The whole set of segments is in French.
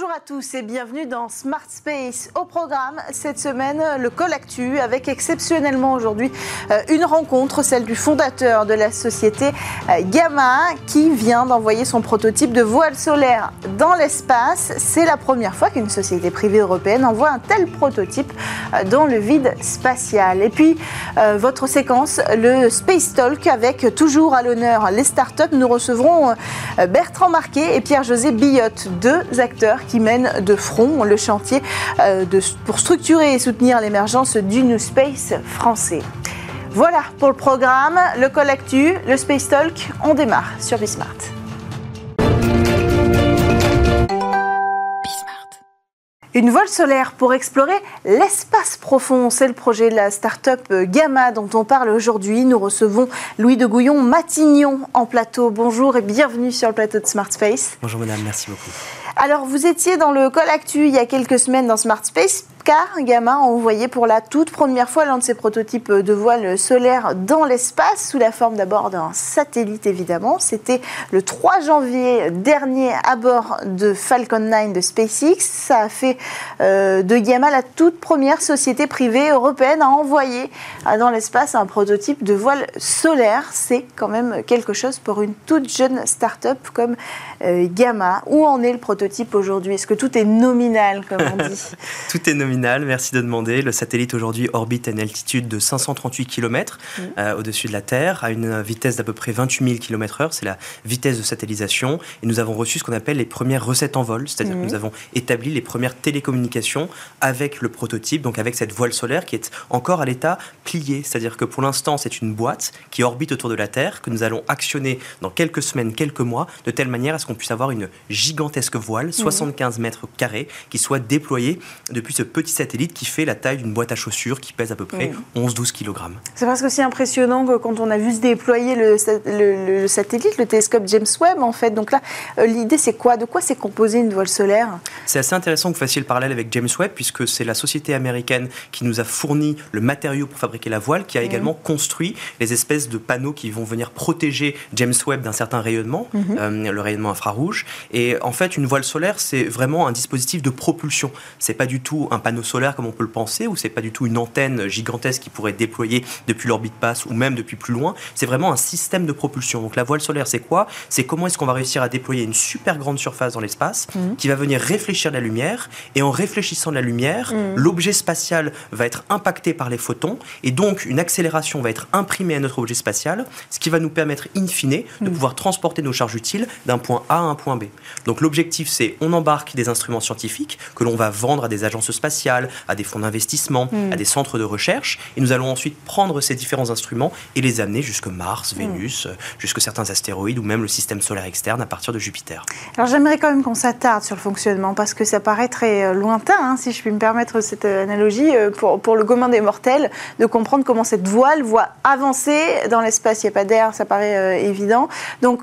Bonjour à tous et bienvenue dans Smart Space. Au programme cette semaine, le Colactu avec exceptionnellement aujourd'hui euh, une rencontre, celle du fondateur de la société euh, Gamma qui vient d'envoyer son prototype de voile solaire dans l'espace. C'est la première fois qu'une société privée européenne envoie un tel prototype euh, dans le vide spatial. Et puis votre séquence, le Space Talk avec toujours à l'honneur les startups. Nous recevrons Bertrand Marquet et Pierre-José Billotte, deux acteurs qui mènent de front le chantier euh, pour structurer et soutenir l'émergence du New Space français. Voilà pour le programme, le Collectu, le Space Talk. On démarre sur Bismart. Une voile solaire pour explorer l'espace profond, c'est le projet de la start-up Gamma dont on parle aujourd'hui. Nous recevons Louis de Gouillon-Matignon en plateau. Bonjour et bienvenue sur le plateau de Smart Space. Bonjour madame, merci beaucoup. Alors, vous étiez dans le col Actu il y a quelques semaines dans Smart Space car Gamma a envoyé pour la toute première fois l'un de ses prototypes de voile solaire dans l'espace, sous la forme d'abord d'un satellite évidemment. C'était le 3 janvier dernier à bord de Falcon 9 de SpaceX. Ça a fait euh, de Gamma la toute première société privée européenne à envoyer euh, dans l'espace un prototype de voile solaire. C'est quand même quelque chose pour une toute jeune start-up comme euh, Gamma. Où en est le prototype aujourd'hui? Est-ce que tout est nominal, comme on dit? Tout est nominal merci de demander. Le satellite aujourd'hui orbite à une altitude de 538 km euh, au-dessus de la Terre, à une vitesse d'à peu près 28 000 km/h. C'est la vitesse de satellisation. Et nous avons reçu ce qu'on appelle les premières recettes en vol, c'est-à-dire que nous avons établi les premières télécommunications avec le prototype, donc avec cette voile solaire qui est encore à l'état plié. C'est-à-dire que pour l'instant, c'est une boîte qui orbite autour de la Terre, que nous allons actionner dans quelques semaines, quelques mois, de telle manière à ce qu'on puisse avoir une gigantesque voile, 75 mm. mètres carrés, qui soit déployée depuis ce petit petit satellite qui fait la taille d'une boîte à chaussures qui pèse à peu près 11-12 kg. C'est presque aussi impressionnant que quand on a vu se déployer le, le, satellite, le télescope James Webb en fait. Donc là, euh, l'idée c'est quoi? De quoi c'est composé une voile solaire? C'est assez intéressant que vous fassiez le parallèle avec James Webb puisque c'est la société américaine qui nous a fourni le matériau pour fabriquer la voile qui a également construit les espèces de panneaux qui vont venir protéger James Webb d'un certain rayonnement, mhm. euh, le rayonnement infrarouge. Et en fait, une voile solaire, c'est vraiment un dispositif de propulsion. C'est pas du tout un panneau panneau solaire comme on peut le penser, où c'est pas du tout une antenne gigantesque qui pourrait être déployée depuis l'orbite basse ou même depuis plus loin. C'est vraiment un système de propulsion. Donc la voile solaire, c'est quoi? C'est comment est-ce qu'on va réussir à déployer une super grande surface dans l'espace mmh. qui va venir réfléchir la lumière et en réfléchissant la lumière, mmh. l'objet spatial va être impacté par les photons et donc une accélération va être imprimée à notre objet spatial, ce qui va nous permettre in fine de mmh. pouvoir transporter nos charges utiles d'un point A à un point B. Donc l'objectif, c'est on embarque des instruments scientifiques que l'on va vendre à des agences spatiales à des fonds d'investissement, à des centres de recherche. Et nous allons ensuite prendre ces différents instruments et les amener jusque Mars, Vénus, mm. jusque certains astéroïdes ou même le système solaire externe à partir de Jupiter. Alors j'aimerais quand même qu'on s'attarde sur le fonctionnement parce que ça paraît très euh, lointain, hein, si je puis me permettre cette euh, analogie, euh, pour, pour le commun des mortels, de comprendre comment cette voile voit avancer dans l'espace. Il n'y a pas d'air, ça paraît évident. Donc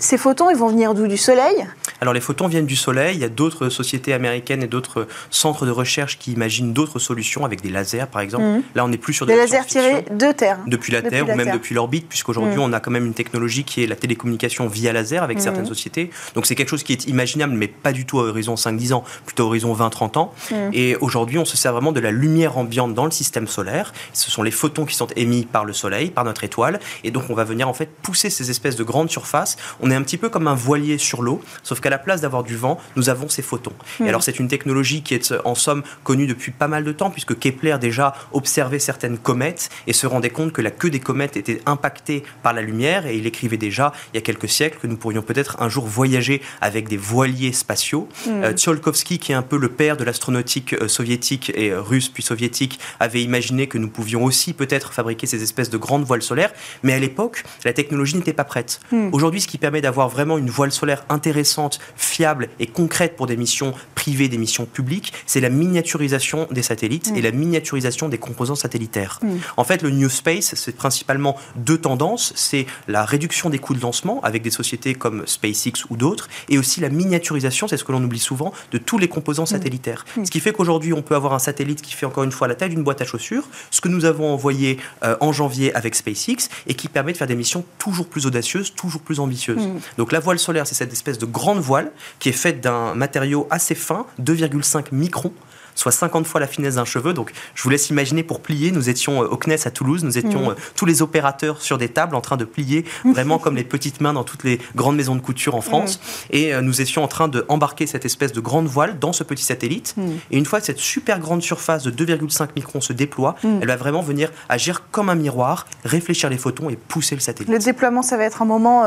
ces photons, ils vont venir d'où? Du Soleil? Alors les photons viennent du Soleil. Il y a d'autres sociétés américaines et d'autres centres de recherche qui imaginent d'autres solutions avec des lasers, par exemple. Mhm. Là, on n'est plus sur des, lasers tirés de Terre. Depuis la Terre ou même depuis l'orbite, puisqu'aujourd'hui, mhm. on a quand même une technologie qui est la télécommunication via laser avec mhm. certaines sociétés. Donc, c'est quelque chose qui est imaginable, mais pas du tout à horizon 5-10 ans, plutôt à horizon 20-30 ans. Et aujourd'hui, on se sert vraiment de la lumière ambiante dans le système solaire. Ce sont les photons qui sont émis par le Soleil, par notre étoile. Et donc, on va venir en fait pousser ces espèces de grandes surfaces. On est un petit peu comme un voilier sur l'eau, sauf qu'à la place d'avoir du vent, nous avons ces photons. Et alors, c'est une technologie qui est en somme connu depuis pas mal de temps, puisque Kepler déjà observait certaines comètes et se rendait compte que la queue des comètes était impactée par la lumière, et il écrivait déjà, il y a quelques siècles, que nous pourrions peut-être un jour voyager avec des voiliers spatiaux. Mm. Euh, Tsiolkovsky, qui est un peu le père de l'astronautique euh, soviétique et euh, russe puis soviétique, avait imaginé que nous pouvions aussi peut-être fabriquer ces espèces de grandes voiles solaires, mais à l'époque, la technologie n'était pas prête. Mm. Aujourd'hui, ce qui permet d'avoir vraiment une voile solaire intéressante, fiable et concrète pour des missions privées, des missions publiques, c'est la miniaturisation des satellites et mm. la miniaturisation des composants satellitaires. Mm. En fait, le New Space, c'est principalement deux tendances. C'est la réduction des coûts de lancement avec des sociétés comme SpaceX ou d'autres, et aussi la miniaturisation, c'est ce que l'on oublie souvent, de tous les composants mm. satellitaires. Ce qui fait qu'aujourd'hui, on peut avoir un satellite qui fait encore une fois la taille d'une boîte à chaussures, ce que nous avons envoyé euh, en janvier avec SpaceX, et qui permet de faire des missions toujours plus audacieuses, toujours plus ambitieuses. Donc la voile solaire, c'est cette espèce de grande voile qui est faite d'un matériau assez fin, 2,5 microns, soit 50 fois la finesse d'un cheveu. Donc je vous laisse imaginer pour plier, nous étions euh, au CNES à Toulouse, nous étions euh, tous les opérateurs sur des tables en train de plier vraiment comme les petites mains dans toutes les grandes maisons de couture en France. Et euh, nous étions en train d'embarquer cette espèce de grande voile dans ce petit satellite. Et une fois que cette super grande surface de 2,5 microns se déploie, elle va vraiment venir agir comme un miroir, réfléchir les photons et pousser le satellite. Le déploiement, ça va être un moment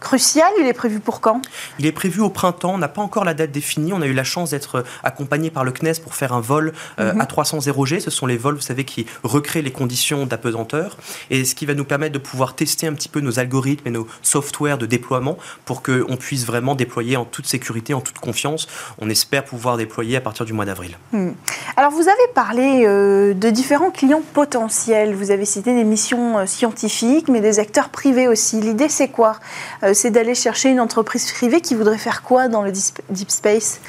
crucial. Il est prévu pour quand? Il est prévu au printemps. On n'a pas encore la date définie. On a eu la chance d'être accompagné par le CNES pour faire un vol euh, mhm. à 300 0G. Ce sont les vols, vous savez, qui recréent les conditions d'apesanteur. Et ce qui va nous permettre de pouvoir tester un petit peu nos algorithmes et nos softwares de déploiement pour qu'on puisse vraiment déployer en toute sécurité, en toute confiance. On espère pouvoir déployer à partir du mois d'avril. Hmm. Alors, vous avez parlé euh, de différents clients potentiels. Vous avez cité des missions euh, scientifiques, mais des acteurs privés aussi. L'idée, c'est quoi? C'est d'aller chercher une entreprise privée qui voudrait faire quoi dans le deep space?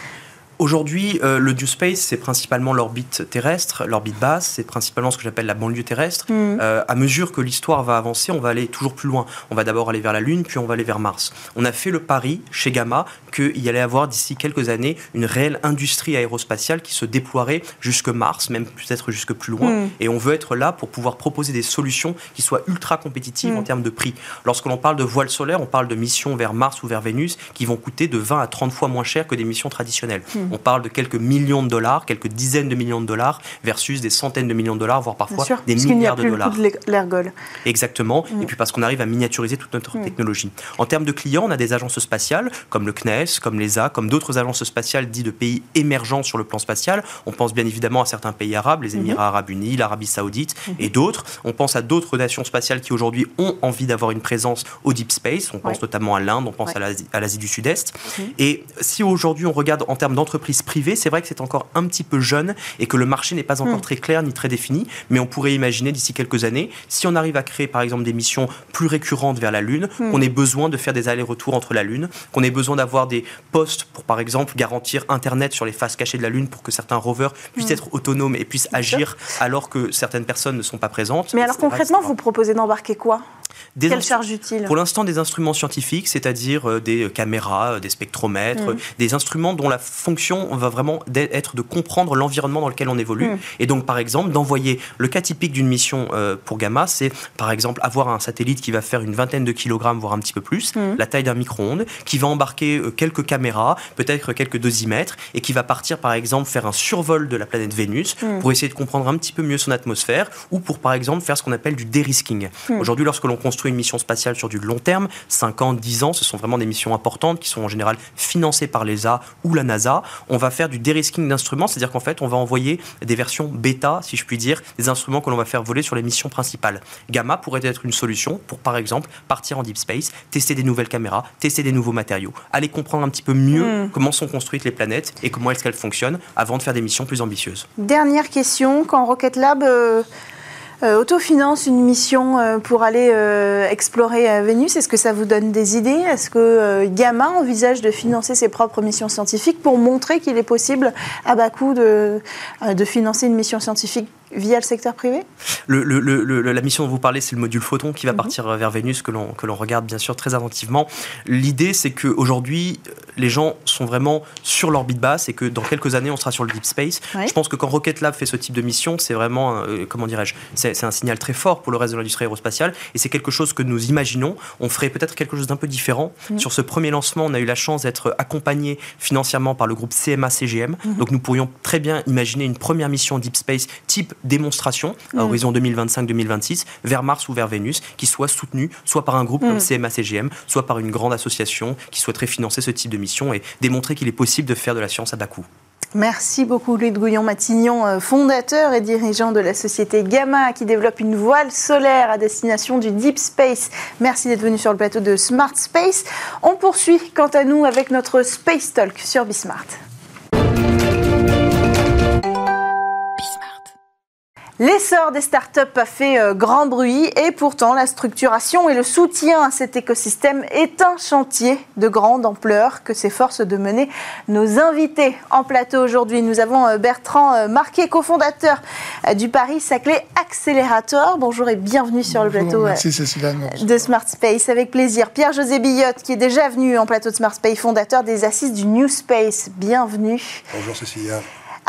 Aujourd'hui, euh, le Deep Space, c'est principalement l'orbite terrestre, l'orbite basse, c'est principalement ce que j'appelle la banlieue terrestre. Mm. Euh, à mesure que l'histoire va avancer, on va aller toujours plus loin. On va d'abord aller vers la Lune, puis on va aller vers Mars. On a fait le pari chez Gamma qu'il y allait avoir d'ici quelques années une réelle industrie aérospatiale qui se déploierait jusque Mars, même peut-être jusque plus loin. Mm. Et on veut être là pour pouvoir proposer des solutions qui soient ultra compétitives en mm. termes de prix. Lorsque l'on parle de voile solaire, on parle de missions vers Mars ou vers Vénus qui vont coûter de 20 à 30 fois moins cher que des missions traditionnelles. On parle de quelques millions de dollars, quelques dizaines de millions de dollars, versus des centaines de millions de dollars, voire parfois des milliards de dollars. l'ergol. Exactement. Mm. Et puis parce qu'on arrive à miniaturiser toute notre mm. technologie. En termes de clients, on a des agences spatiales comme le CNES, comme l'ESA, comme d'autres agences spatiales dites de pays émergents sur le plan spatial. On pense bien évidemment à certains pays arabes, les Émirats mm-hmm. arabes unis, l'Arabie saoudite mm-hmm. et d'autres. On pense à d'autres nations spatiales qui aujourd'hui ont envie d'avoir une présence au deep space. On pense notamment à l'Inde, on pense à l'Asie du Sud-Est. Mm-hmm. Et si aujourd'hui on regarde en termes d'entreprises privées, c'est vrai que c'est encore un petit peu jeune et que le marché n'est pas encore hmm. très clair ni très défini, mais on pourrait imaginer d'ici quelques années, si on arrive à créer par exemple des missions plus récurrentes vers la Lune, hmm. qu'on ait besoin de faire des allers-retours entre la Lune, qu'on ait besoin d'avoir des postes pour par exemple garantir Internet sur les faces cachées de la Lune pour que certains rovers puissent hmm. être autonomes et puissent agir alors que certaines personnes ne sont pas présentes. Mais alors concrètement, vous proposez d'embarquer quoi? Quelle charge utile? Pour l'instant, des instruments scientifiques, c'est-à-dire euh, des caméras, euh, des spectromètres, mm. des instruments dont la fonction va vraiment être de comprendre l'environnement dans lequel on évolue. Mm. Et donc, par exemple, d'envoyer le cas typique d'une mission euh, pour Gamma, c'est par exemple avoir un satellite qui va faire une vingtaine de kilogrammes, voire un petit peu plus, mm. la taille d'un micro-ondes, qui va embarquer quelques caméras, peut-être quelques dosimètres, et qui va partir par exemple faire un survol de la planète Vénus pour essayer de comprendre un petit peu mieux son atmosphère, ou pour par exemple faire ce qu'on appelle du dérisking. Aujourd'hui, lorsque l'on construit une mission spatiale sur du long terme, 5 ans, 10 ans, ce sont vraiment des missions importantes qui sont en général financées par l'ESA ou la NASA. On va faire du dérisking d'instruments, c'est-à-dire qu'en fait, on va envoyer des versions bêta, si je puis dire, des instruments que l'on va faire voler sur les missions principales. Gamma pourrait être une solution pour, par exemple, partir en deep space, tester des nouvelles caméras, tester des nouveaux matériaux, aller comprendre un petit peu mieux hmm. comment sont construites les planètes et comment est-ce qu'elles fonctionnent avant de faire des missions plus ambitieuses. Dernière question, quand Rocket Lab... Euh, euh, autofinance une mission euh, pour aller euh, explorer Vénus. Est-ce que ça vous donne des idées? Est-ce que Gamma envisage de financer ses propres missions scientifiques pour montrer qu'il est possible à bas coût de financer une mission scientifique via le secteur privé? La mission dont vous parlez, c'est le module photon qui va mhm. partir vers Vénus, que l'on regarde bien sûr très attentivement. L'idée, c'est qu'aujourd'hui, les gens sont vraiment sur l'orbite basse et que dans quelques années, on sera sur le deep space. Je pense que quand Rocket Lab fait ce type de mission, c'est vraiment, euh, comment dirais-je, c'est un signal très fort pour le reste de l'industrie aérospatiale et c'est quelque chose que nous imaginons. On ferait peut-être quelque chose d'un peu différent. Mhm. Sur ce premier lancement, on a eu la chance d'être accompagné financièrement par le groupe CMA-CGM. Mhm. Donc nous pourrions très bien imaginer une première mission deep space type démonstration à mm. horizon 2025-2026 vers Mars ou vers Vénus qui soit soutenue soit par un groupe comme mm. CMA-CGM, soit par une grande association qui souhaiterait financer ce type de mission et démontrer qu'il est possible de faire de la science à bas coût. Merci beaucoup Louis de Gouillon-Matignon, euh, fondateur et dirigeant de la société Gamma qui développe une voile solaire à destination du Deep Space. Merci d'être venu sur le plateau de Smart Space. On poursuit quant à nous avec notre Space Talk sur Bismart. L'essor des startups a fait euh, grand bruit et pourtant la structuration et le soutien à cet écosystème est un chantier de grande ampleur que s'efforcent de mener nos invités en plateau aujourd'hui. Nous avons euh, Bertrand euh, Marquet, cofondateur du Paris Saclay Accélérateur. Bonjour et bienvenue sur le plateau de Smart Space. Avec plaisir. Pierre-José Billotte qui est déjà venu en plateau de Smart Space, fondateur des assises du New Space. Bienvenue. Bonjour Cécilia.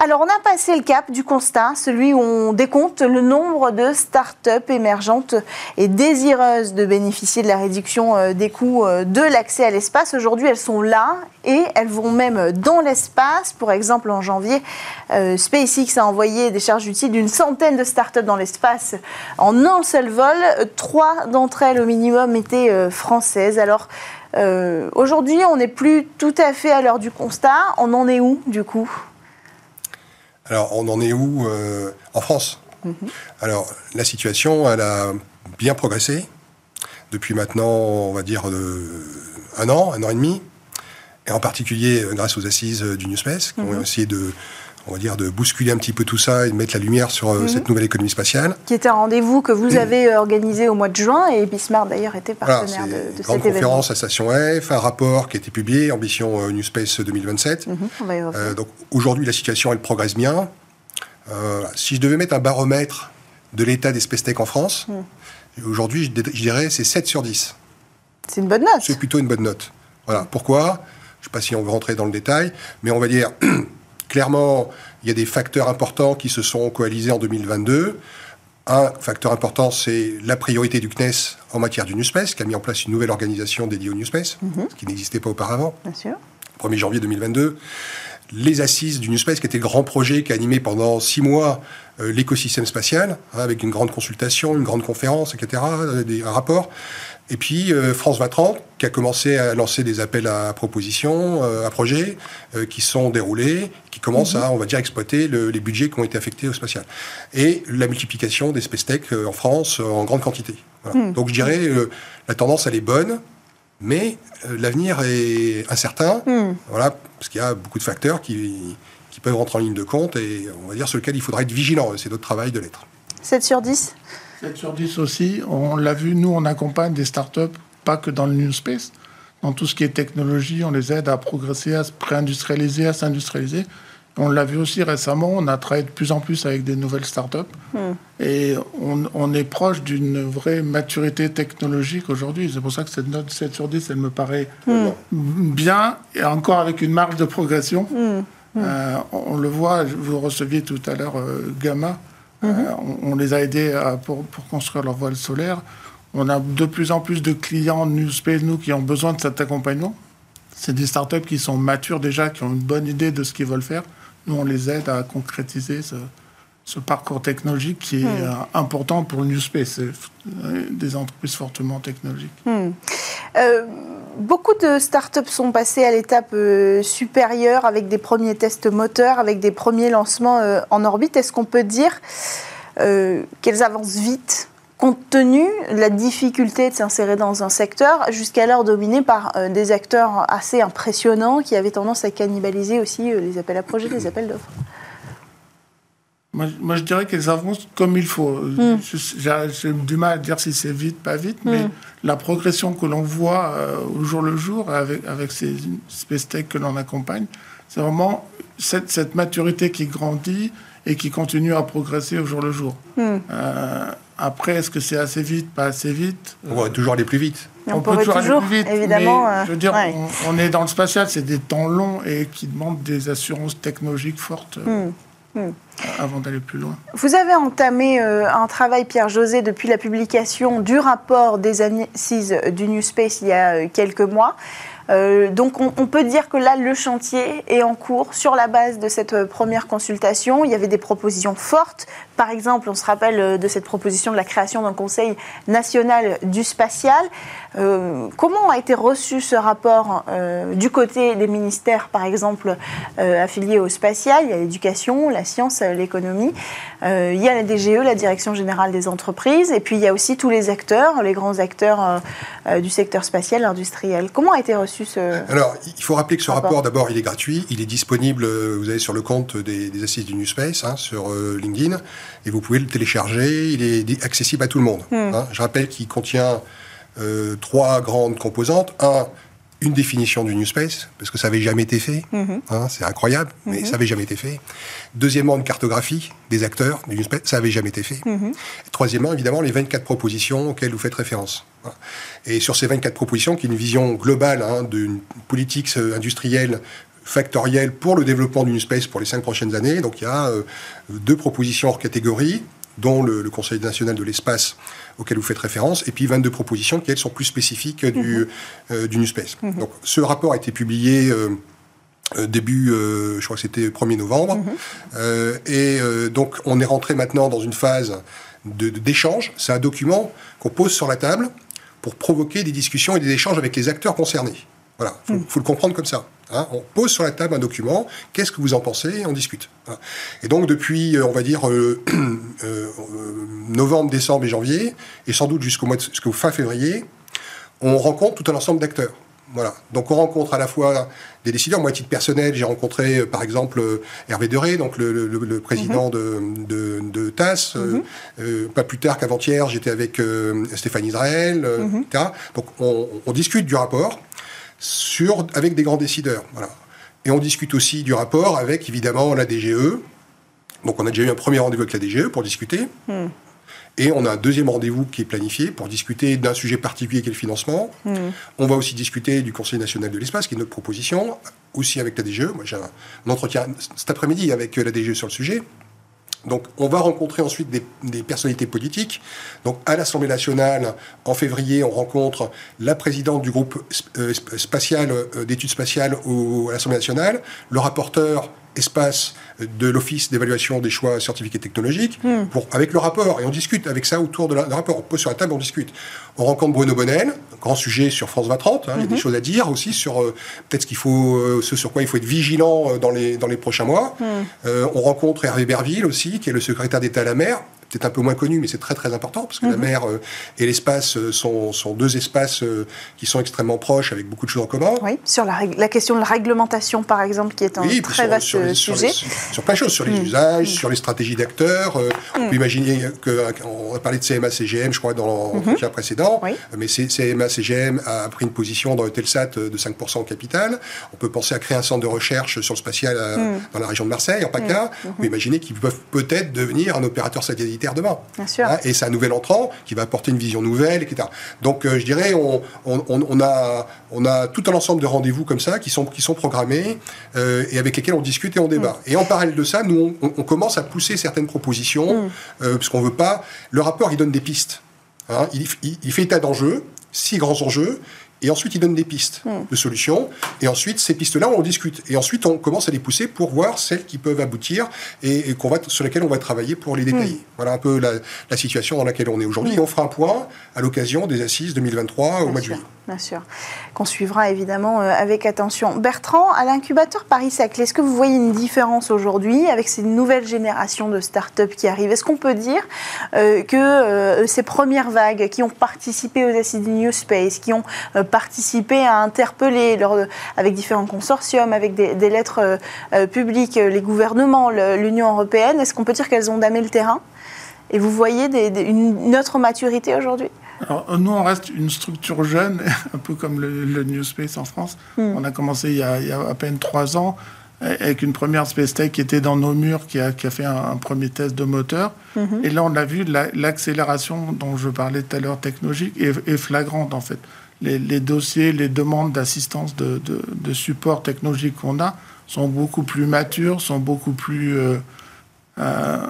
Alors, on a passé le cap du constat, celui où on décompte le nombre de start-up émergentes et désireuses de bénéficier de la réduction euh, des coûts euh, de l'accès à l'espace. Aujourd'hui, elles sont là et elles vont même dans l'espace. Pour exemple, en janvier, euh, SpaceX a envoyé des charges utiles d'une centaine de start-up dans l'espace en un seul vol. Trois d'entre elles, au minimum, étaient françaises. Alors, aujourd'hui, on n'est plus tout à fait à l'heure du constat. On en est où, du coup? Alors, on en est où euh, En France? Mhm. Alors, la situation, elle a bien progressé depuis maintenant, on va dire, euh, un an, un an et demi, et en particulier euh, grâce aux assises du New Space, qui ont mhm. essayé de on va dire, de bousculer un petit peu tout ça et de mettre la lumière sur mhm. cette nouvelle économie spatiale. Qui était un rendez-vous que vous avez organisé au mois de juin et Bismarck d'ailleurs était partenaire de, de cet grande conférence à Station F, un rapport qui a été publié, Ambition New Space 2027. donc aujourd'hui, la situation, elle progresse bien. Euh, si je devais mettre un baromètre de l'état des space tech en France, hmm. aujourd'hui, je, dirais c'est 7 sur 10. C'est une bonne note. C'est plutôt une bonne note. Voilà. Pourquoi? Je ne sais pas si on veut rentrer dans le détail, mais on va dire clairement, il y a des facteurs importants qui se sont coalisés en 2022. Un facteur important, c'est la priorité du CNES en matière du qui a mis en place une nouvelle organisation dédiée au Space, mhm. ce qui n'existait pas auparavant. Bien sûr. 1er janvier 2022 les assises du Space, qui était le grand projet qui a animé pendant six mois euh, l'écosystème spatial, hein, avec une grande consultation, une grande conférence, etc., des, un rapport. Et puis euh, France 2030, qui a commencé à lancer des appels à propositions, à projets, qui sont déroulés, qui commencent mhm. à, on va dire, exploiter les budgets qui ont été affectés au spatial. Et la multiplication des space tech en France en grande quantité. Hmm. Donc je dirais, la tendance, elle est bonne mais euh, l'avenir est incertain, hmm. voilà, parce qu'il y a beaucoup de facteurs qui, qui, peuvent rentrer en ligne de compte et on va dire sur lesquels il faudra être vigilant. C'est notre travail de l'être. 7 sur 10 7 sur 10 aussi. On l'a vu, nous, on accompagne des startups, pas que dans le New Space. Dans tout ce qui est technologie, on les aide à progresser, à se préindustrialiser, à s'industrialiser. On l'a vu aussi récemment, on a travaillé de plus en plus avec des nouvelles startups hmm. et on, est proche d'une vraie maturité technologique aujourd'hui. C'est pour ça que cette note 7 sur 10, elle me paraît hmm. bien et encore avec une marge de progression. Hmm. Euh, on, le voit, vous receviez tout à l'heure euh, Gamma, euh, on, les a aidés pour, pour, construire leur voile solaire. On a de plus en plus de clients Space, nous, qui ont besoin de cet accompagnement. C'est des startups qui sont matures déjà, qui ont une bonne idée de ce qu'ils veulent faire. Nous, on les aide à concrétiser ce, parcours technologique qui est hmm. euh, important pour New Space, euh, des entreprises fortement technologiques. Hmm. Euh, beaucoup de startups sont passées à l'étape supérieure avec des premiers tests moteurs, avec des premiers lancements en orbite. Est-ce qu'on peut dire qu'elles avancent vite compte tenu de la difficulté de s'insérer dans un secteur jusqu'alors dominé par euh, des acteurs assez impressionnants qui avaient tendance à cannibaliser aussi euh, les appels à projets, les appels d'offres? Moi, je dirais qu'elles avancent comme il faut. Hmm. J'ai du mal à dire si c'est vite, pas vite, mais hmm. la progression que l'on voit euh, au jour le jour avec, avec ces space tech que l'on accompagne, c'est vraiment cette, cette, maturité qui grandit et qui continue à progresser au jour le jour. Hmm. Après, est-ce que c'est assez vite, pas assez vite On va toujours aller plus vite. On, peut toujours, aller plus vite, évidemment. Mais, je veux dire, on, est dans le spatial, c'est des temps longs et qui demandent des assurances technologiques fortes. Hmm. avant d'aller plus loin. Vous avez entamé euh, un travail, Pierre-José, depuis la publication du rapport des assises du New Space il y a euh, quelques mois. Euh, donc on, peut dire que là, le chantier est en cours sur la base de cette première consultation. Il y avait des propositions fortes. Par exemple, on se rappelle euh, de cette proposition de la création d'un Conseil national du spatial. comment a été reçu ce rapport du côté des ministères, par exemple, affiliés au spatial? Il y a l'éducation, la science, euh, l'économie. Euh, il y a la DGE, la Direction générale des entreprises, et puis il y a aussi tous les acteurs, les grands acteurs du secteur spatial, industriel. Comment a été reçu ce Alors, il faut rappeler que ce rapport, d'abord, il est gratuit, il est disponible, vous avez sur le compte des, assises du New Space, hein, sur LinkedIn, et vous pouvez le télécharger, il est accessible à tout le monde. Hmm. Hein. Je rappelle qu'il contient trois grandes composantes. Un, une définition du New Space, parce que ça n'avait jamais été fait. Mhm. Hein, c'est incroyable, mais mhm. ça n'avait jamais été fait. Deuxièmement, une cartographie des acteurs du New Space, ça n'avait jamais été fait. Troisièmement, évidemment, les 24 propositions auxquelles vous faites référence. Et sur ces 24 propositions, qui est une vision globale hein, d'une politique euh, industrielle factorielle pour le développement du New Space pour les cinq prochaines années. Donc il y a euh, deux propositions hors catégorie, dont le, Conseil national de l'espace auquel vous faites référence, et puis 22 propositions qui, elles, sont plus spécifiques du, mhm. euh, du New Space. Mhm. Donc, ce rapport a été publié euh, euh, début, je crois que c'était 1er novembre, mhm. et donc on est rentré maintenant dans une phase d'échange. C'est un document qu'on pose sur la table pour provoquer des discussions et des échanges avec les acteurs concernés. Voilà, il faut, le comprendre comme ça. Hein. On pose sur la table un document, qu'est-ce que vous en pensez, et on discute. Et donc depuis, euh, on va dire, euh, euh, novembre, décembre et janvier, et sans doute jusqu'au mois jusqu'au fin février, on rencontre tout un ensemble d'acteurs. Voilà. Donc on rencontre à la fois des décideurs. Moi, à titre personnel, j'ai rencontré par exemple Hervé Deré, donc le, président mhm. de, de, TAS. Mhm. pas plus tard qu'avant-hier, j'étais avec Stéphane Israël, mhm. etc. Donc on, on, discute du rapport sur, avec des grands décideurs. Voilà. Et on discute aussi du rapport avec, évidemment, la DGE. Donc on a déjà eu un premier rendez-vous avec la DGE pour discuter. Hmm. Et on a un deuxième rendez-vous qui est planifié pour discuter d'un sujet particulier qui est le financement. Hmm. On va aussi discuter du Conseil national de l'espace, qui est notre proposition, aussi avec la DGE. Moi, j'ai un entretien cet après-midi avec la DGE sur le sujet. Donc, on va rencontrer ensuite des, personnalités politiques. Donc, à l'Assemblée nationale, en février, on rencontre la présidente du groupe euh, spatial euh, d'études spatiales à l'Assemblée nationale, le rapporteur espace de l'Office d'évaluation des choix scientifiques et technologiques, hmm. pour, avec le rapport. Et on discute avec ça autour de la, rapport. On pose sur la table, on discute. On rencontre Bruno Bonnel, grand sujet sur France 2030. Hein, Il y a des hmm. choses à dire aussi sur euh, peut-être ce qu'il faut, euh, ce sur quoi il faut être vigilant euh, dans les, dans les prochains mois. Hmm. on rencontre Hervé Berville aussi, qui est le secrétaire d'État à la mer peut-être un peu moins connu, mais c'est très très important parce que la mhm. mer euh, et l'espace euh, sont, sont, deux espaces euh, qui sont extrêmement proches avec beaucoup de choses en commun. Oui, sur la, la question de la réglementation par exemple, qui est un très vaste sujet. Sur, plein de choses, sur les mhm. usages, sur les stratégies d'acteurs. On peut mhm. imaginer qu'on a parlé de CMA-CGM, je crois, dans l'entretien précédent, mais CMA-CGM a pris une position dans le Telsat de 5% en capital. On peut penser à créer un centre de recherche sur le spatial dans la région de Marseille, en PACA. On peut imaginer qu'ils peuvent peut-être devenir un opérateur satellitaire demain. Hein, et c'est un nouvel entrant qui va apporter une vision nouvelle, etc. Donc euh, je dirais, on, on, a, on a tout un ensemble de rendez-vous comme ça qui sont, qui sont programmés euh, et avec lesquels on discute et on débat. Mm. Et en parallèle de ça, nous, on, commence à pousser certaines propositions, mm. euh, parce qu'on veut pas... Le rapport, il donne des pistes. Hein. il, il, fait état d'enjeux, six grands enjeux, et ensuite, il donne des pistes hmm. de solutions. Et ensuite, ces pistes-là, on en discute. Et ensuite, on commence à les pousser pour voir celles qui peuvent aboutir et, qu'on va, sur lesquelles on va travailler pour les détailler. Hmm. Voilà un peu la, situation dans laquelle on est aujourd'hui. Et on fera un point à l'occasion des assises 2023 au mois de juillet bien sûr, qu'on suivra évidemment euh, avec attention. Bertrand, à l'incubateur Paris-Saclay, est-ce que vous voyez une différence aujourd'hui avec ces nouvelles générations de start-up qui arrivent? Est-ce qu'on peut dire euh, que euh, ces premières vagues qui ont participé aux assises New Space, qui ont participé à interpeller avec différents consortiums, avec des, lettres publiques, les gouvernements, l'Union européenne, est-ce qu'on peut dire qu'elles ont damé le terrain? Et vous voyez une autre maturité aujourd'hui? Alors, nous, on reste une structure jeune, un peu comme le, New Space en France. Hmm. On a commencé il y a, à peine trois ans avec une première Space Tech qui était dans nos murs, qui a, qui a fait un, premier test de moteur. Hmm. Et là, on a vu l'accélération dont je parlais tout à l'heure technologique est, flagrante, en fait. Les, dossiers, les demandes d'assistance, de, de, support technologique qu'on a sont beaucoup plus matures, sont beaucoup plus... Euh, euh,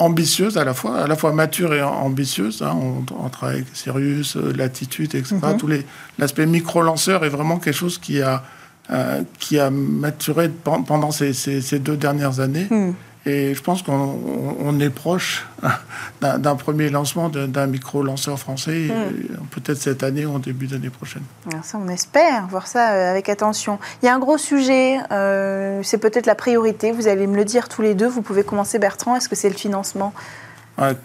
ambitieuse à la fois, à la fois mature et ambitieuse. Hein. On, travaille avec Sirius, euh, Latitude, etc. Mhm. Tous les l'aspect micro-lanceur est vraiment quelque chose qui a euh, qui a maturé pendant ces, ces, deux dernières années. Mhm. Et je pense qu'on est proche d'un premier lancement d'un micro-lanceur français, hmm. peut-être cette année ou en début d'année prochaine. Alors ça, on espère voir ça euh, avec attention. Il y a un gros sujet, euh, c'est peut-être la priorité, vous allez me le dire tous les deux. Vous pouvez commencer, Bertrand, est-ce que c'est le financement?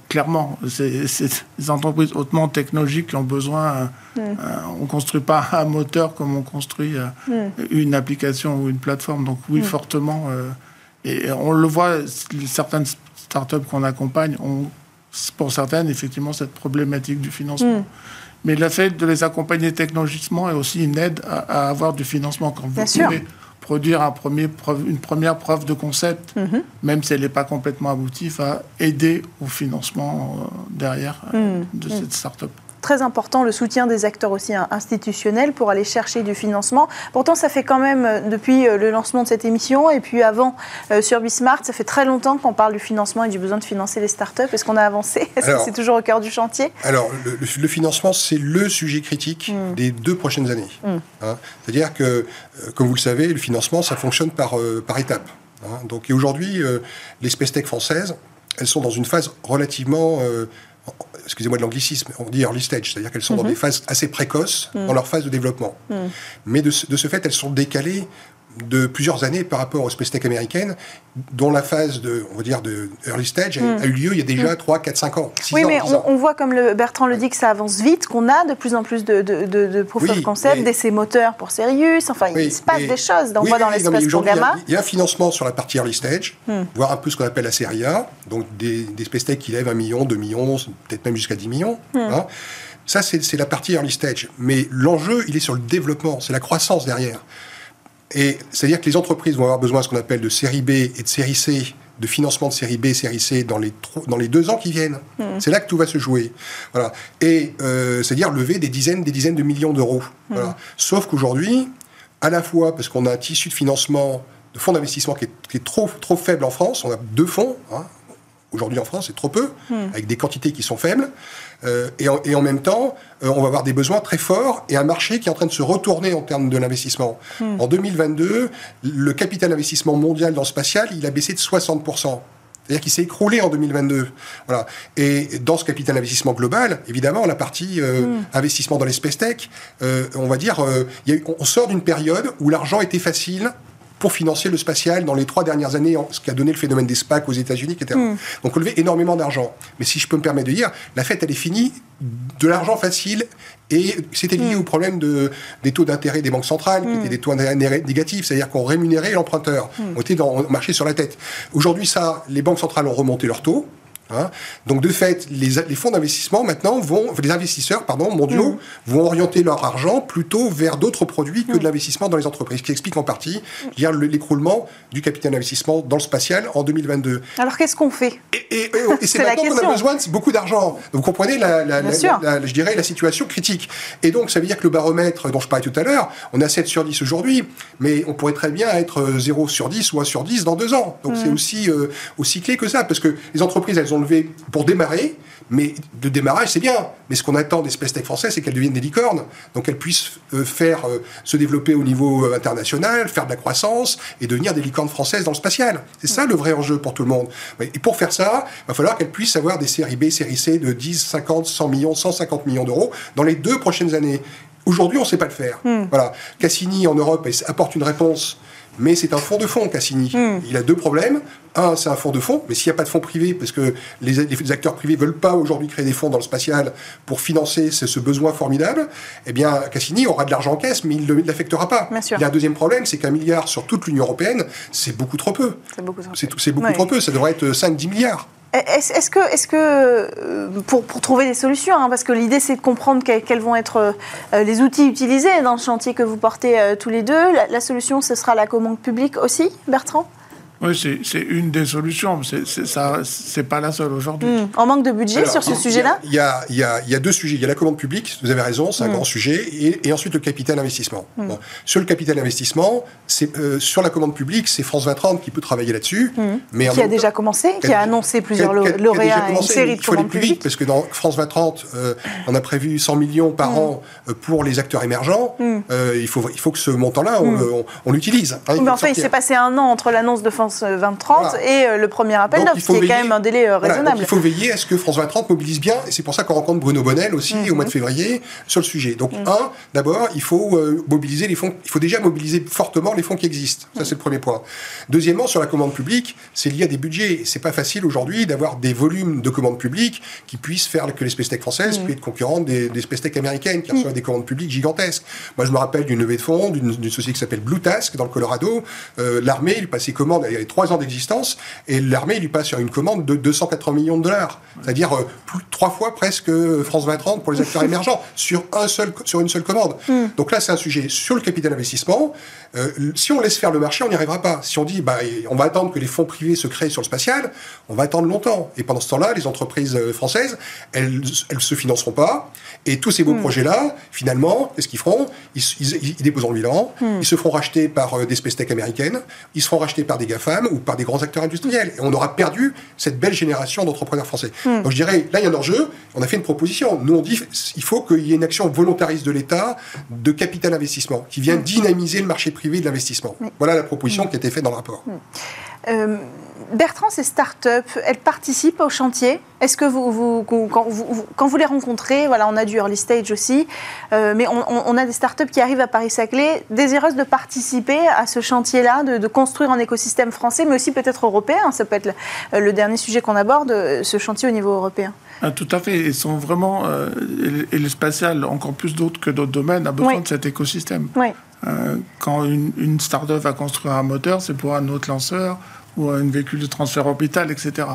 Clairement, c'est des entreprises hautement technologiques qui ont besoin. Hmm. Euh, on ne construit pas un moteur comme on construit hmm. une application ou une plateforme. Donc, oui, fortement. Et on le voit, certaines startups qu'on accompagne ont, pour certaines, effectivement, cette problématique du financement. Mm. Mais le fait de les accompagner technologiquement est aussi une aide à, avoir du financement. Quand vous pouvez produire un premier une première preuve de concept, mm-hmm. même si elle n'est pas complètement aboutie, va aider au financement euh, derrière euh, mm. de cette startup très important le soutien des acteurs aussi institutionnels pour aller chercher du financement. Pourtant, ça fait quand même, euh, depuis euh, le lancement de cette émission et puis avant euh, sur Bismart, ça fait très longtemps qu'on parle du financement et du besoin de financer les startups. Est-ce qu'on a avancé? Est-ce que c'est toujours au cœur du chantier? Alors, le, financement, c'est le sujet critique hmm. des deux prochaines années. Hmm. Hein. C'est-à-dire que, comme vous le savez, le financement, ça fonctionne par, par étapes. Hein. Donc, aujourd'hui, les space tech françaises, elles sont dans une phase relativement excusez-moi de l'anglicisme, on dit early stage, c'est-à-dire qu'elles sont dans mhm. des phases assez précoces dans leur phase de développement. Mhm. Mais de, de, ce fait, elles sont décalées de plusieurs années par rapport aux space tech américaines, dont la phase de, on va dire, de early stage a hmm. eu lieu il y a déjà 3, 4, 5 ans. oui, mais on, voit, comme le Bertrand le dit, que ça avance vite, qu'on a de plus en plus de, de, de, proof of concept, d'essais moteurs pour Sirius, enfin, il se passe des choses. On voit dans l'espace pour Gamma. Il y, a un financement sur la partie early stage, hmm. voire un peu ce qu'on appelle la série A, donc des, des space tech qui lèvent 1 million, 2 millions, peut-être même jusqu'à 10 millions. Hmm. Hein. Ça, c'est la partie early stage. Mais l'enjeu, il est sur le développement, c'est la croissance derrière. Et c'est-à-dire que les entreprises vont avoir besoin de ce qu'on appelle de série B et de série C, de financement de série B, série C dans les, dans les deux ans qui viennent. Hmm. C'est là que tout va se jouer. Voilà. Et euh, c'est-à-dire lever des dizaines, des dizaines de millions d'euros. Hmm. Sauf qu'aujourd'hui, à la fois parce qu'on a un tissu de financement, de fonds d'investissement qui, est, trop, trop faible en France, on a deux fonds, hein, Aujourd'hui en France, c'est trop peu, hmm. avec des quantités qui sont faibles. Euh, et, en, même temps, euh, on va avoir des besoins très forts et un marché qui est en train de se retourner en termes de l'investissement. Hmm. En 2022, le capital investissement mondial dans le spatial, il a baissé de 60%. C'est-à-dire qu'il s'est écroulé en 2022. Voilà. Et dans ce capital investissement global, évidemment, la partie euh, hmm. investissement dans l'espèce tech, on va dire, on sort d'une période où l'argent était facile pour financer le spatial dans les trois dernières années, ce qui a donné le phénomène des SPAC aux États-Unis, etc. Hmm. Donc on levait énormément d'argent. Mais si je peux me permettre de dire, la fête, elle est finie, de l'argent facile, et c'était lié hmm. au problème de, des taux d'intérêt des banques centrales, qui hmm. étaient des taux d'intérêt négatifs, c'est-à-dire qu'on rémunérait l'emprunteur. On était dans, on marchait sur la tête. Aujourd'hui, ça, les banques centrales ont remonté leurs taux. Hein. Donc de fait, les, fonds d'investissement maintenant vont, les investisseurs pardon, mondiaux mmh. vont orienter leur argent plutôt vers d'autres produits que de mmh. l'investissement dans les entreprises, ce qui explique en partie l'écroulement du capital d'investissement dans le spatial en 2022. Alors qu'est-ce qu'on fait? Et, c'est maintenant qu'on a besoin de beaucoup d'argent. Vous comprenez la, je dirais la situation critique. Et donc ça veut dire que le baromètre dont je parlais tout à l'heure, on a 7 sur 10 aujourd'hui, mais on pourrait très bien être 0 sur 10 ou 1 sur 10 dans deux ans. Donc mmh. c'est aussi, euh, aussi clé que ça, parce que les entreprises, elles ont levé pour démarrer, mais de démarrage, c'est bien. Mais ce qu'on attend des space tech français, c'est qu'elles deviennent des licornes. Donc elles puissent euh, faire euh, se développer au niveau euh, international, faire de la croissance et devenir des licornes françaises dans le spatial. C'est ça le vrai enjeu pour tout le monde. Et pour faire ça, il va falloir qu'elles puissent avoir des séries B, séries C de 10, 50, 100 millions, 150 millions d'euros dans les deux prochaines années. Aujourd'hui, on ne sait pas le faire. Hmm. Voilà. Cassini en Europe apporte une réponse mais c'est un fonds de fonds, Cassini. Hmm. Il a deux problèmes. Un, c'est un fonds de fonds, mais s'il n'y a pas de fonds privés, parce que les, acteurs privés veulent pas aujourd'hui créer des fonds dans le spatial pour financer ce, besoin formidable, eh bien, Cassini aura de l'argent en caisse, mais il ne l'affectera pas. Il y a un deuxième problème, c'est qu'un milliard sur toute l'Union européenne, c'est beaucoup trop peu. C'est beaucoup trop peu. C'est beaucoup trop peu, ça devrait être 5-10 milliards. Est-ce que, euh, pour, trouver des solutions, hein, parce que l'idée c'est de comprendre quels, vont être euh, les outils utilisés dans le chantier que vous portez euh, tous les deux, la, solution ce sera la commande publique aussi, Bertrand? Oui, c'est une des solutions. C'est pas la seule aujourd'hui. Hmm. En manque de budget sur ce sujet-là Il y, y, y, a deux sujets. Il y a la commande publique, vous avez raison, c'est un hmm. grand sujet, et, et, ensuite le capital investissement. Hmm. Sur le capital investissement, euh, sur la commande publique, c'est France 2030 qui peut travailler là-dessus. mais Qui a déjà commencé, qui a annoncé plusieurs lauréats, une série de Il faut aller plus vite, parce que dans France 2030, euh, on a prévu 100 millions par an euh, pour les acteurs émergents. il, faut, il faut que ce montant-là, on, on, l'utilise. Hein, mais enfin, il s'est passé un an entre l'annonce de France France 2030 et le premier appel d'offres, qui est quand même un délai raisonnable. il faut veiller à ce que France 2030 mobilise bien, et c'est pour ça qu'on rencontre Bruno Bonnel aussi au mois de mhm. février sur le sujet. Donc, mhm. un, d'abord, il faut mobiliser les fonds, il faut déjà mobiliser fortement les fonds qui existent. Ça, c'est le premier point. Deuxièmement, sur la commande publique, c'est lié à des budgets. C'est pas facile aujourd'hui d'avoir des volumes de commandes publiques qui puissent faire que les space tech françaises puissent être concurrentes des, des space tech américaines qui reçoivent des commandes publiques gigantesques. Moi, je me rappelle d'une levée de fonds d'une société qui s'appelle Blue Task dans le Colorado. Euh, l'armée, il passait commande, il avait trois ans d'existence, et l'armée, lui passe sur une commande de 280 millions de dollars. C'est-à-dire euh, trois fois presque France 2030 pour les acteurs émergents sur, un seul, sur une seule commande. Hmm. Donc là, c'est un sujet sur le capital investissement. Euh, si on laisse faire le marché, on n'y arrivera pas. Si on dit, bah, on va attendre que les fonds privés se créent sur le spatial, on va attendre longtemps. Et pendant ce temps-là, les entreprises euh, françaises, elles ne se financeront pas. Et tous ces beaux hmm. projets-là, finalement, qu'est-ce qu'ils feront? Ils, ils, déposeront le bilan, hmm. ils se feront racheter par euh, des space tech américaines, ils se feront racheter par des Ou par des grands acteurs industriels. Et on aura perdu cette belle génération d'entrepreneurs français. Hmm. Donc je dirais, là, il y a un enjeu. On a fait une proposition. Nous, on dit, il faut qu'il y ait une action volontariste de l'État de capital investissement qui vient dynamiser le marché privé de l'investissement. Voilà la proposition qui a été faite dans le rapport. Euh, Bertrand, ces startups, elles participent au chantier Est-ce que vous, quand, vous, les rencontrez, voilà, on a du early stage aussi, euh, mais on, a des startups qui arrivent à Paris-Saclay, désireuses de participer à ce chantier-là, de, construire un écosystème français, mais aussi peut-être européen. Ça peut être le, dernier sujet qu'on aborde, ce chantier au niveau européen. Ah, tout à fait. Ils sont vraiment. Euh, et le spatial, encore plus d'autres que d'autres domaines, a besoin de cet écosystème. Oui. Euh, quand une, une start-up va construire un moteur, c'est pour un autre lanceur ou un véhicule de transfert orbital, etc.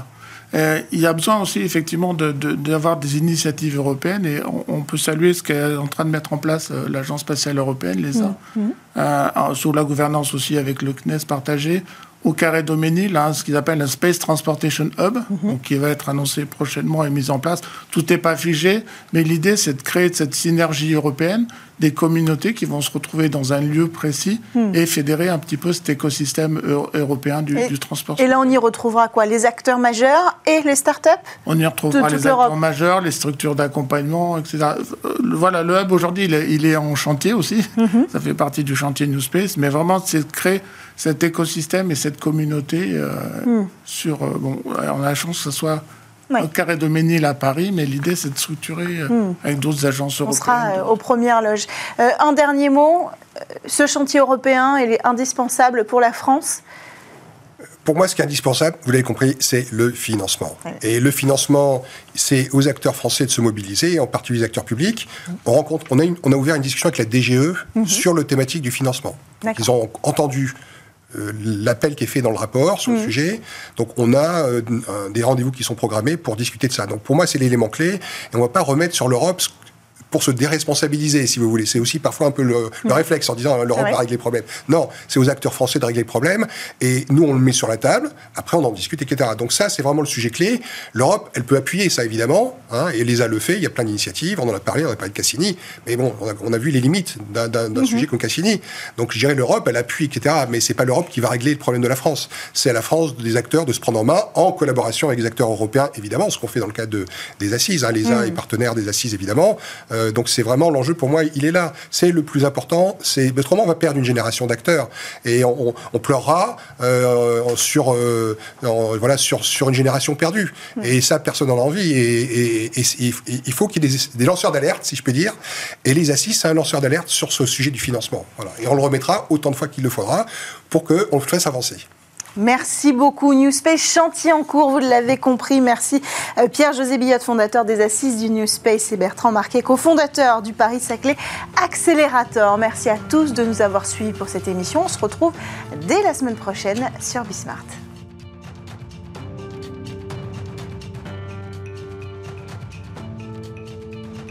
Il y a besoin aussi effectivement d'avoir de, des initiatives européennes et on, peut saluer ce qu'est en train de mettre en place euh, l'Agence spatiale européenne, l'ESA, mmh. euh, sous la gouvernance aussi avec le CNES partagé, au Carré Domény, là, ce qu'ils appellent un Space Transportation Hub, mhm. qui va être annoncé prochainement et mis en place. Tout n'est pas figé, mais l'idée, c'est de créer cette synergie européenne, des communautés qui vont se retrouver dans un lieu précis hmm. et fédérer un petit peu cet écosystème européen du, transport. Et là, on y retrouvera quoi? Les acteurs majeurs et les startups On y retrouvera les acteurs majeurs, les structures d'accompagnement, etc. Euh, voilà, le hub aujourd'hui, il, est en chantier aussi. Mhm. Ça fait partie du chantier New Space, mais vraiment, c'est de créer cet écosystème et cette communauté euh, hmm. sur. Euh, bon, on a la chance que ce soit au Carré de Ménil à Paris, mais l'idée c'est de structurer euh, hmm. avec d'autres agences européennes. On sera aux premières loges. un dernier mot, ce chantier européen, il est indispensable pour la France? Pour moi, ce qui est indispensable, vous l'avez compris, c'est le financement. Et le financement, c'est aux acteurs français de se mobiliser, en particulier les acteurs publics. On, rencontre, on, a, on a ouvert une discussion avec la DGE mhm. sur le thématique du financement. Ils ont entendu euh, l'appel qui est fait dans le rapport sur le mm. sujet. Donc on a euh, des rendez-vous qui sont programmés pour discuter de ça. Donc pour moi c'est l'élément clé et on ne va pas remettre sur l'Europe pour se déresponsabiliser, si vous voulez. C'est aussi parfois un peu le, réflexe en disant l'Europe va régler les problèmes. Non, c'est aux acteurs français de régler le problème. Et nous, on le met sur la table. Après, on en discute, etc. Donc ça, c'est vraiment le sujet clé. L'Europe, elle peut appuyer ça, évidemment. Hein, et l'ESA le fait. Il y a plein d'initiatives. On en a parlé, on a parlé de Cassini. Mais bon, on a, vu les limites d'un mhm. sujet comme Cassini. Donc je dirais l'Europe, elle appuie, etc. Mais c'est pas l'Europe qui va régler le problème de la France. C'est à la France, des acteurs, de se prendre en main en collaboration avec les acteurs européens, évidemment, ce qu'on fait dans le cadre de, des assises. Hein. L'ESA mhm. est partenaire des assises, évidemment. Euh, donc c'est vraiment l'enjeu pour moi, il est là. C'est le plus important. C'est autrement on va perdre une génération d'acteurs et on, pleurera euh, sur euh, voilà sur sur une génération perdue. Et ça, personne n'en a envie. Et, il faut qu'il y ait des, lanceurs d'alerte, si je peux dire. Et les assises, c'est un lanceur d'alerte sur ce sujet du financement. Voilà. Et on le remettra autant de fois qu'il le faudra pour qu'on le fasse avancer. Merci beaucoup New Space, chantier en cours, vous l'avez compris. Merci euh, Pierre-José Billotte, fondateur des Assises du New Space et Bertrand Marquet, cofondateur du Paris-Saclay Accélérateur. Merci à tous de nous avoir suivis pour cette émission. On se retrouve dès la semaine prochaine sur Bismart.